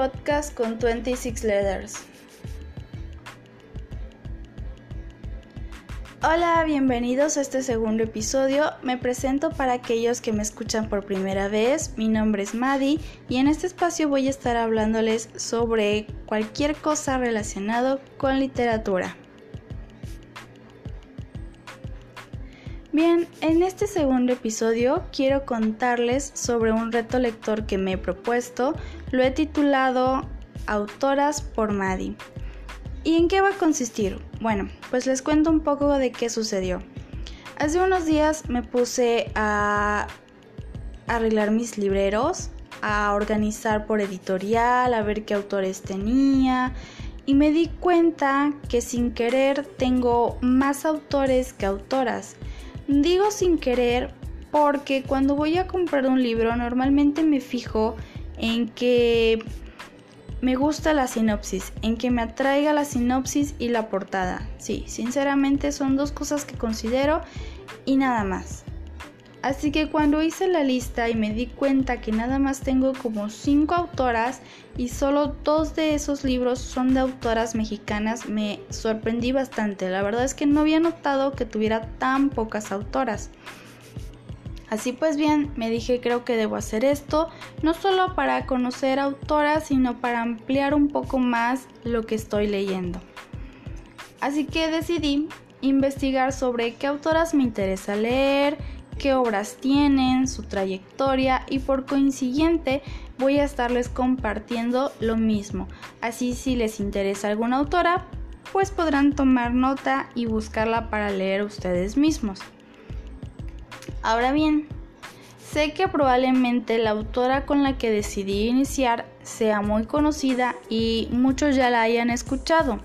podcast con 26 Letters. Hola, bienvenidos a este segundo episodio. Me presento para aquellos que me escuchan por primera vez. Mi nombre es Maddie y en este espacio voy a estar hablándoles sobre cualquier cosa relacionado con literatura. Bien, en este segundo episodio quiero contarles sobre un reto lector que me he propuesto. Lo he titulado Autoras por Maddie. ¿Y en qué va a consistir? Bueno, pues les cuento un poco de qué sucedió. Hace unos días me puse a arreglar mis libreros, a organizar por editorial, a ver qué autores tenía y me di cuenta que sin querer tengo más autores que autoras. Digo sin querer porque cuando voy a comprar un libro normalmente me fijo en que me gusta la sinopsis, en que me atraiga la sinopsis y la portada. Sí, sinceramente son dos cosas que considero y nada más. Así que cuando hice la lista y me di cuenta que nada más tengo como 5 autoras y solo dos de esos libros son de autoras mexicanas, me sorprendí bastante. La verdad es que no había notado que tuviera tan pocas autoras. Así pues bien, me dije creo que debo hacer esto, no solo para conocer autoras, sino para ampliar un poco más lo que estoy leyendo. Así que decidí investigar sobre qué autoras me interesa leer, qué obras tienen, su trayectoria y por consiguiente voy a estarles compartiendo lo mismo. Así si les interesa alguna autora, pues podrán tomar nota y buscarla para leer ustedes mismos. Ahora bien, sé que probablemente la autora con la que decidí iniciar sea muy conocida y muchos ya la hayan escuchado.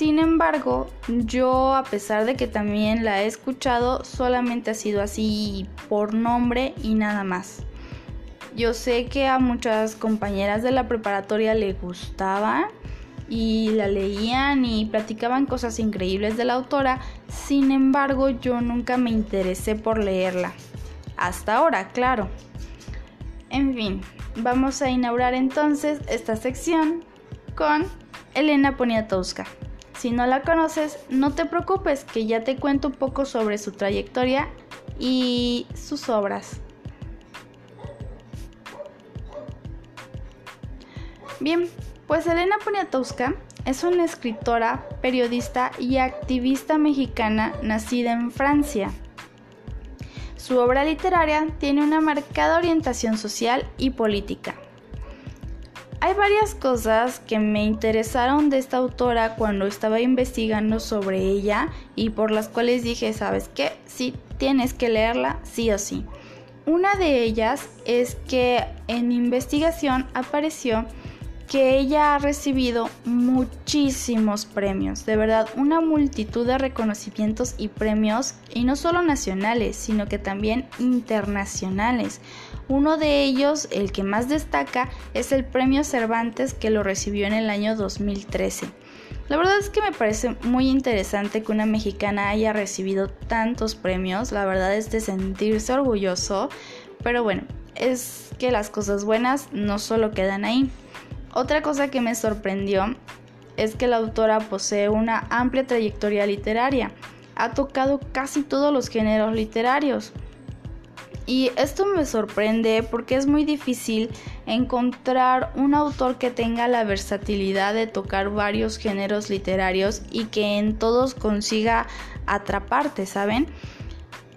Sin embargo, yo a pesar de que también la he escuchado, solamente ha sido así por nombre y nada más. Yo sé que a muchas compañeras de la preparatoria le gustaba y la leían y platicaban cosas increíbles de la autora, sin embargo yo nunca me interesé por leerla. Hasta ahora, claro. En fin, vamos a inaugurar entonces esta sección con Elena Poniatowska. Si no la conoces, no te preocupes, que ya te cuento un poco sobre su trayectoria y sus obras. Bien, pues Elena Poniatowska es una escritora, periodista y activista mexicana nacida en Francia. Su obra literaria tiene una marcada orientación social y política. Hay varias cosas que me interesaron de esta autora cuando estaba investigando sobre ella y por las cuales dije, ¿sabes qué? Sí, tienes que leerla, sí o sí. Una de ellas es que en investigación apareció que ella ha recibido muchísimos premios, de verdad, una multitud de reconocimientos y premios, y no solo nacionales, sino que también internacionales. Uno de ellos, el que más destaca, es el Premio Cervantes que lo recibió en el año 2013. La verdad es que me parece muy interesante que una mexicana haya recibido tantos premios, la verdad es de sentirse orgulloso, pero bueno, es que las cosas buenas no solo quedan ahí. Otra cosa que me sorprendió es que la autora posee una amplia trayectoria literaria. Ha tocado casi todos los géneros literarios. Y esto me sorprende porque es muy difícil encontrar un autor que tenga la versatilidad de tocar varios géneros literarios y que en todos consiga atraparte, ¿saben?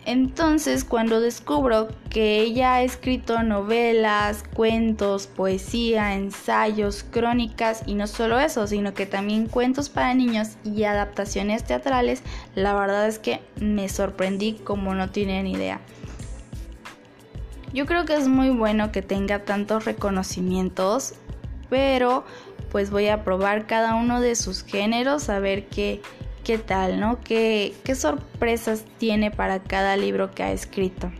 Entonces, cuando descubro que ella ha escrito novelas, cuentos, poesía, ensayos, crónicas y no solo eso, sino que también cuentos para niños y adaptaciones teatrales, la verdad es que me sorprendí como no tienen idea. Yo creo que es muy bueno que tenga tantos reconocimientos, pero pues voy a probar cada uno de sus géneros a ver qué qué tal, ¿no? ¿Qué, qué sorpresas tiene para cada libro que ha escrito.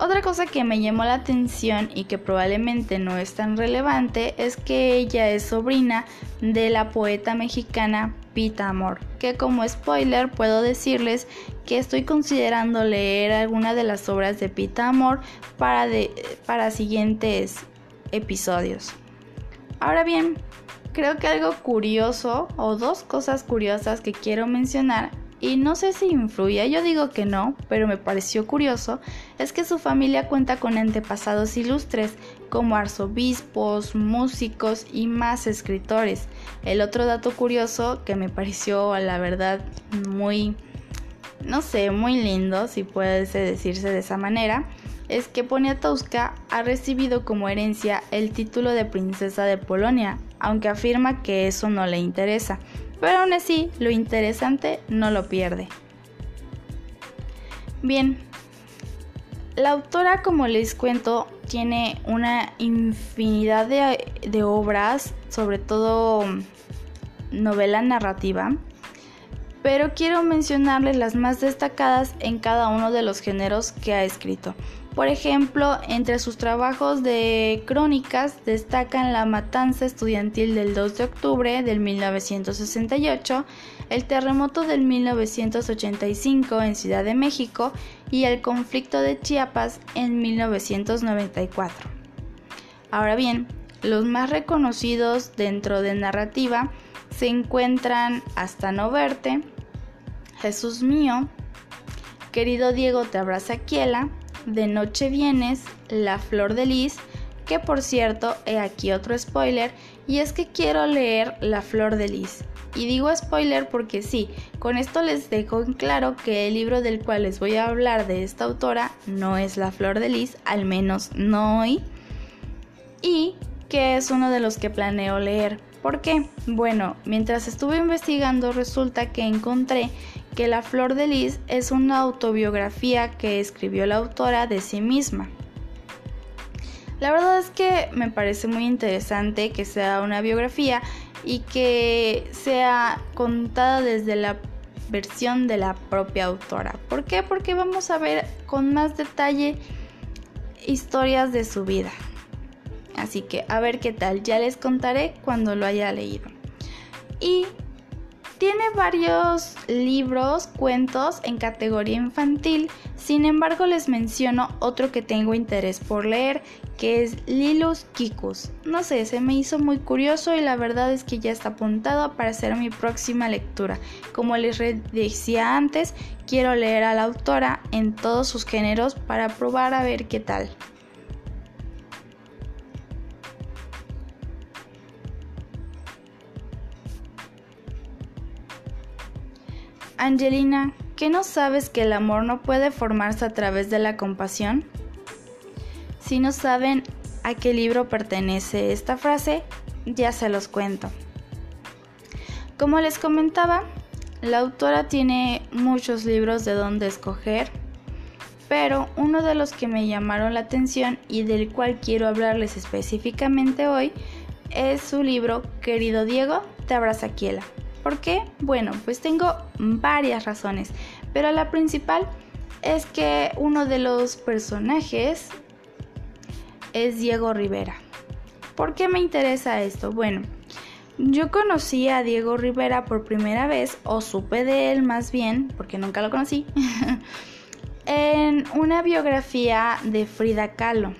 Otra cosa que me llamó la atención y que probablemente no es tan relevante es que ella es sobrina de la poeta mexicana Pita Amor, que como spoiler puedo decirles que estoy considerando leer alguna de las obras de Pita Amor para, para siguientes episodios. Ahora bien, creo que algo curioso o dos cosas curiosas que quiero mencionar y no sé si influye, yo digo que no, pero me pareció curioso, es que su familia cuenta con antepasados ilustres como arzobispos, músicos y más escritores. El otro dato curioso que me pareció la verdad muy, no sé, muy lindo, si puede decirse de esa manera, es que Poniatowska ha recibido como herencia el título de princesa de Polonia, aunque afirma que eso no le interesa pero aún así lo interesante no lo pierde. Bien, la autora, como les cuento, tiene una infinidad de, obras, sobre todo novela narrativa, pero quiero mencionarles las más destacadas en cada uno de los géneros que ha escrito. Por ejemplo, entre sus trabajos de crónicas destacan La matanza estudiantil del 2 de octubre del 1968, el terremoto del 1985 en Ciudad de México y el conflicto de Chiapas en 1994. Ahora bien, los más reconocidos dentro de narrativa se encuentran Hasta no verte, Jesús mío, Querido Diego te abraza Quiela, de Noche Vienes, La Flor de Lis, que por cierto, he aquí otro spoiler, y es que quiero leer La Flor de Lis. Y digo spoiler porque sí, con esto les dejo en claro que el libro del cual les voy a hablar de esta autora no es La Flor de Lis, al menos no hoy, y que es uno de los que planeo leer. ¿Por qué? Bueno, mientras estuve investigando resulta que encontré que La Flor de Lis es una autobiografía que escribió la autora de sí misma. La verdad es que me parece muy interesante que sea una biografía y que sea contada desde la versión de la propia autora. ¿Por qué? Porque vamos a ver con más detalle historias de su vida. Así que a ver qué tal, ya les contaré cuando lo haya leído. Y tiene varios libros, cuentos en categoría infantil, sin embargo les menciono otro que tengo interés por leer, que es Lilus Kikus. No sé, se me hizo muy curioso y la verdad es que ya está apuntado para hacer mi próxima lectura. Como les decía antes, quiero leer a la autora en todos sus géneros para probar a ver qué tal. Angelina, ¿qué no sabes que el amor no puede formarse a través de la compasión? Si no saben a qué libro pertenece esta frase, ya se los cuento. Como les comentaba, la autora tiene muchos libros de donde escoger, pero uno de los que me llamaron la atención y del cual quiero hablarles específicamente hoy es su libro Querido Diego, te abraza Quiela. ¿Por qué? Bueno, pues tengo varias razones, pero la principal es que uno de los personajes es Diego Rivera. ¿Por qué me interesa esto? Bueno, yo conocí a Diego Rivera por primera vez, o supe de él más bien, porque nunca lo conocí, en una biografía de Frida Kahlo.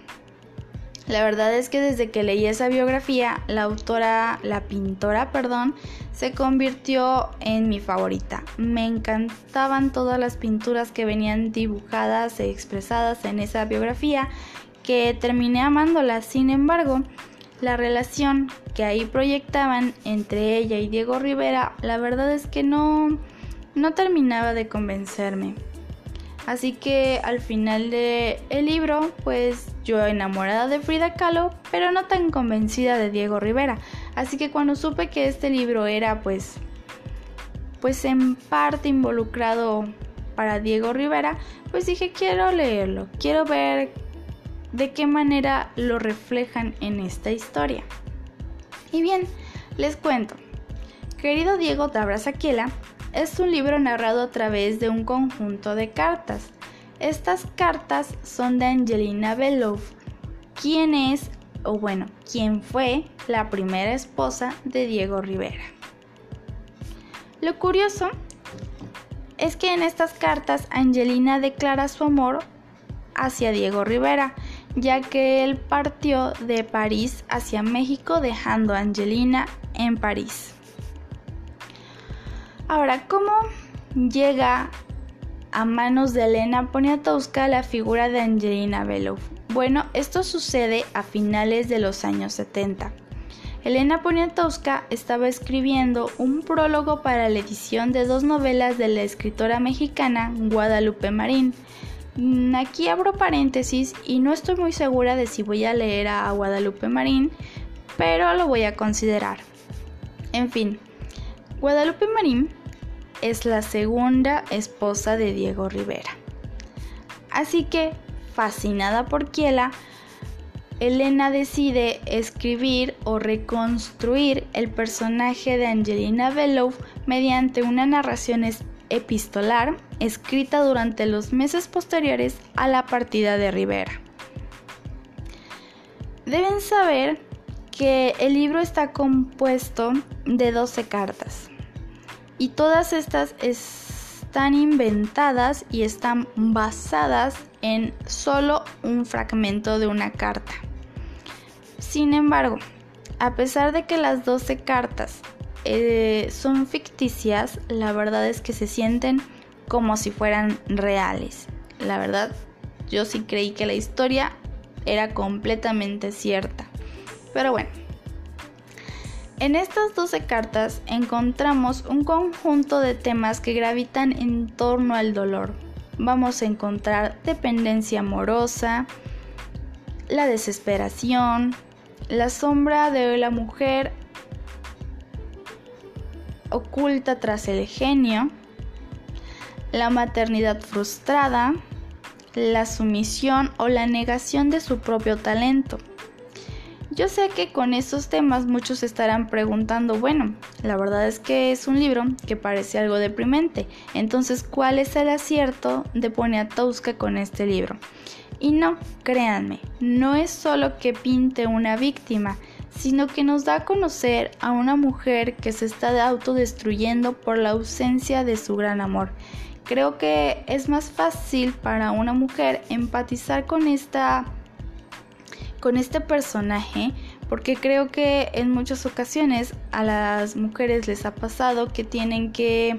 La verdad es que desde que leí esa biografía, la autora, la pintora, perdón, se convirtió en mi favorita. Me encantaban todas las pinturas que venían dibujadas e expresadas en esa biografía, que terminé amándolas. Sin embargo, la relación que ahí proyectaban entre ella y Diego Rivera, la verdad es que no, no terminaba de convencerme. Así que al final del libro, pues yo enamorada de Frida Kahlo, pero no tan convencida de Diego Rivera. Así que cuando supe que este libro era pues pues en parte involucrado para Diego Rivera, pues dije quiero leerlo, quiero ver de qué manera lo reflejan en esta historia. Y bien, les cuento. Querido Diego Tabrasaquiela es un libro narrado a través de un conjunto de cartas. Estas cartas son de Angelina Belov, quien es, o bueno, quien fue la primera esposa de Diego Rivera. Lo curioso es que en estas cartas Angelina declara su amor hacia Diego Rivera, ya que él partió de París hacia México dejando a Angelina en París. Ahora, ¿cómo llega a manos de Elena Poniatowska la figura de Angelina Belov? Bueno, esto sucede a finales de los años 70. Elena Poniatowska estaba escribiendo un prólogo para la edición de dos novelas de la escritora mexicana Guadalupe Marín. Mm, aquí abro paréntesis y no estoy muy segura de si voy a leer a Guadalupe Marín, pero lo voy a considerar. En fin, Guadalupe Marín es la segunda esposa de Diego Rivera. Así que, fascinada por Kiela, Elena decide escribir o reconstruir el personaje de Angelina Belov mediante una narración epistolar escrita durante los meses posteriores a la partida de Rivera. Deben saber que el libro está compuesto de 12 cartas y todas estas están inventadas y están basadas en solo un fragmento de una carta. Sin embargo, a pesar de que las 12 cartas eh, son ficticias, la verdad es que se sienten como si fueran reales. La verdad, yo sí creí que la historia era completamente cierta. Pero bueno, en estas 12 cartas encontramos un conjunto de temas que gravitan en torno al dolor. Vamos a encontrar dependencia amorosa, la desesperación, la sombra de la mujer oculta tras el genio, la maternidad frustrada, la sumisión o la negación de su propio talento. Yo sé que con estos temas muchos estarán preguntando, bueno, la verdad es que es un libro que parece algo deprimente, entonces ¿cuál es el acierto de Poniatowska con este libro? Y no, créanme, no es solo que pinte una víctima, sino que nos da a conocer a una mujer que se está autodestruyendo por la ausencia de su gran amor. Creo que es más fácil para una mujer empatizar con esta con este personaje porque creo que en muchas ocasiones a las mujeres les ha pasado que tienen que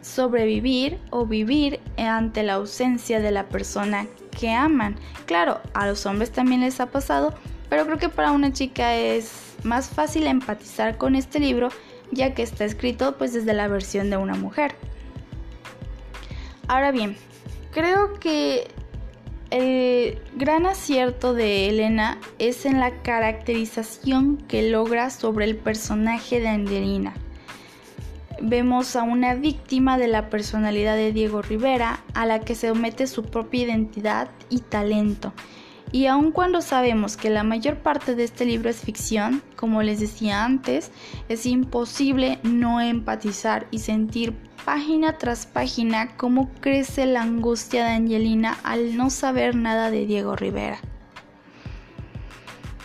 sobrevivir o vivir ante la ausencia de la persona que aman. Claro, a los hombres también les ha pasado, pero creo que para una chica es más fácil empatizar con este libro ya que está escrito pues desde la versión de una mujer. Ahora bien, creo que el gran acierto de Elena es en la caracterización que logra sobre el personaje de Angelina vemos a una víctima de la personalidad de Diego Rivera a la que se omete su propia identidad y talento. Y aun cuando sabemos que la mayor parte de este libro es ficción, como les decía antes, es imposible no empatizar y sentir página tras página cómo crece la angustia de Angelina al no saber nada de Diego Rivera.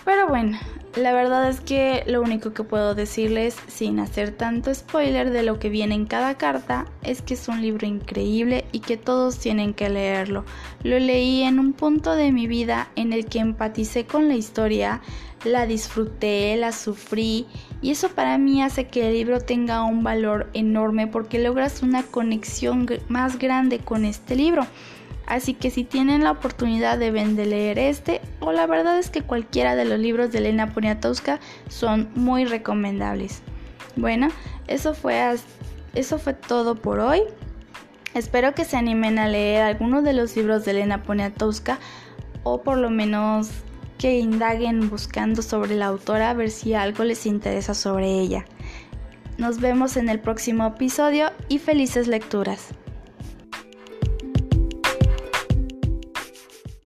Pero bueno, la verdad es que lo único que puedo decirles, sin hacer tanto spoiler de lo que viene en cada carta, es que es un libro increíble y que todos tienen que leerlo. Lo leí en un punto de mi vida en el que empaticé con la historia, la disfruté, la sufrí y eso para mí hace que el libro tenga un valor enorme porque logras una conexión más grande con este libro. Así que si tienen la oportunidad de leer este, o la verdad es que cualquiera de los libros de Elena Poniatowska son muy recomendables. Bueno, eso fue, eso fue todo por hoy. Espero que se animen a leer algunos de los libros de Elena Poniatowska o por lo menos que indaguen buscando sobre la autora a ver si algo les interesa sobre ella. Nos vemos en el próximo episodio y felices lecturas.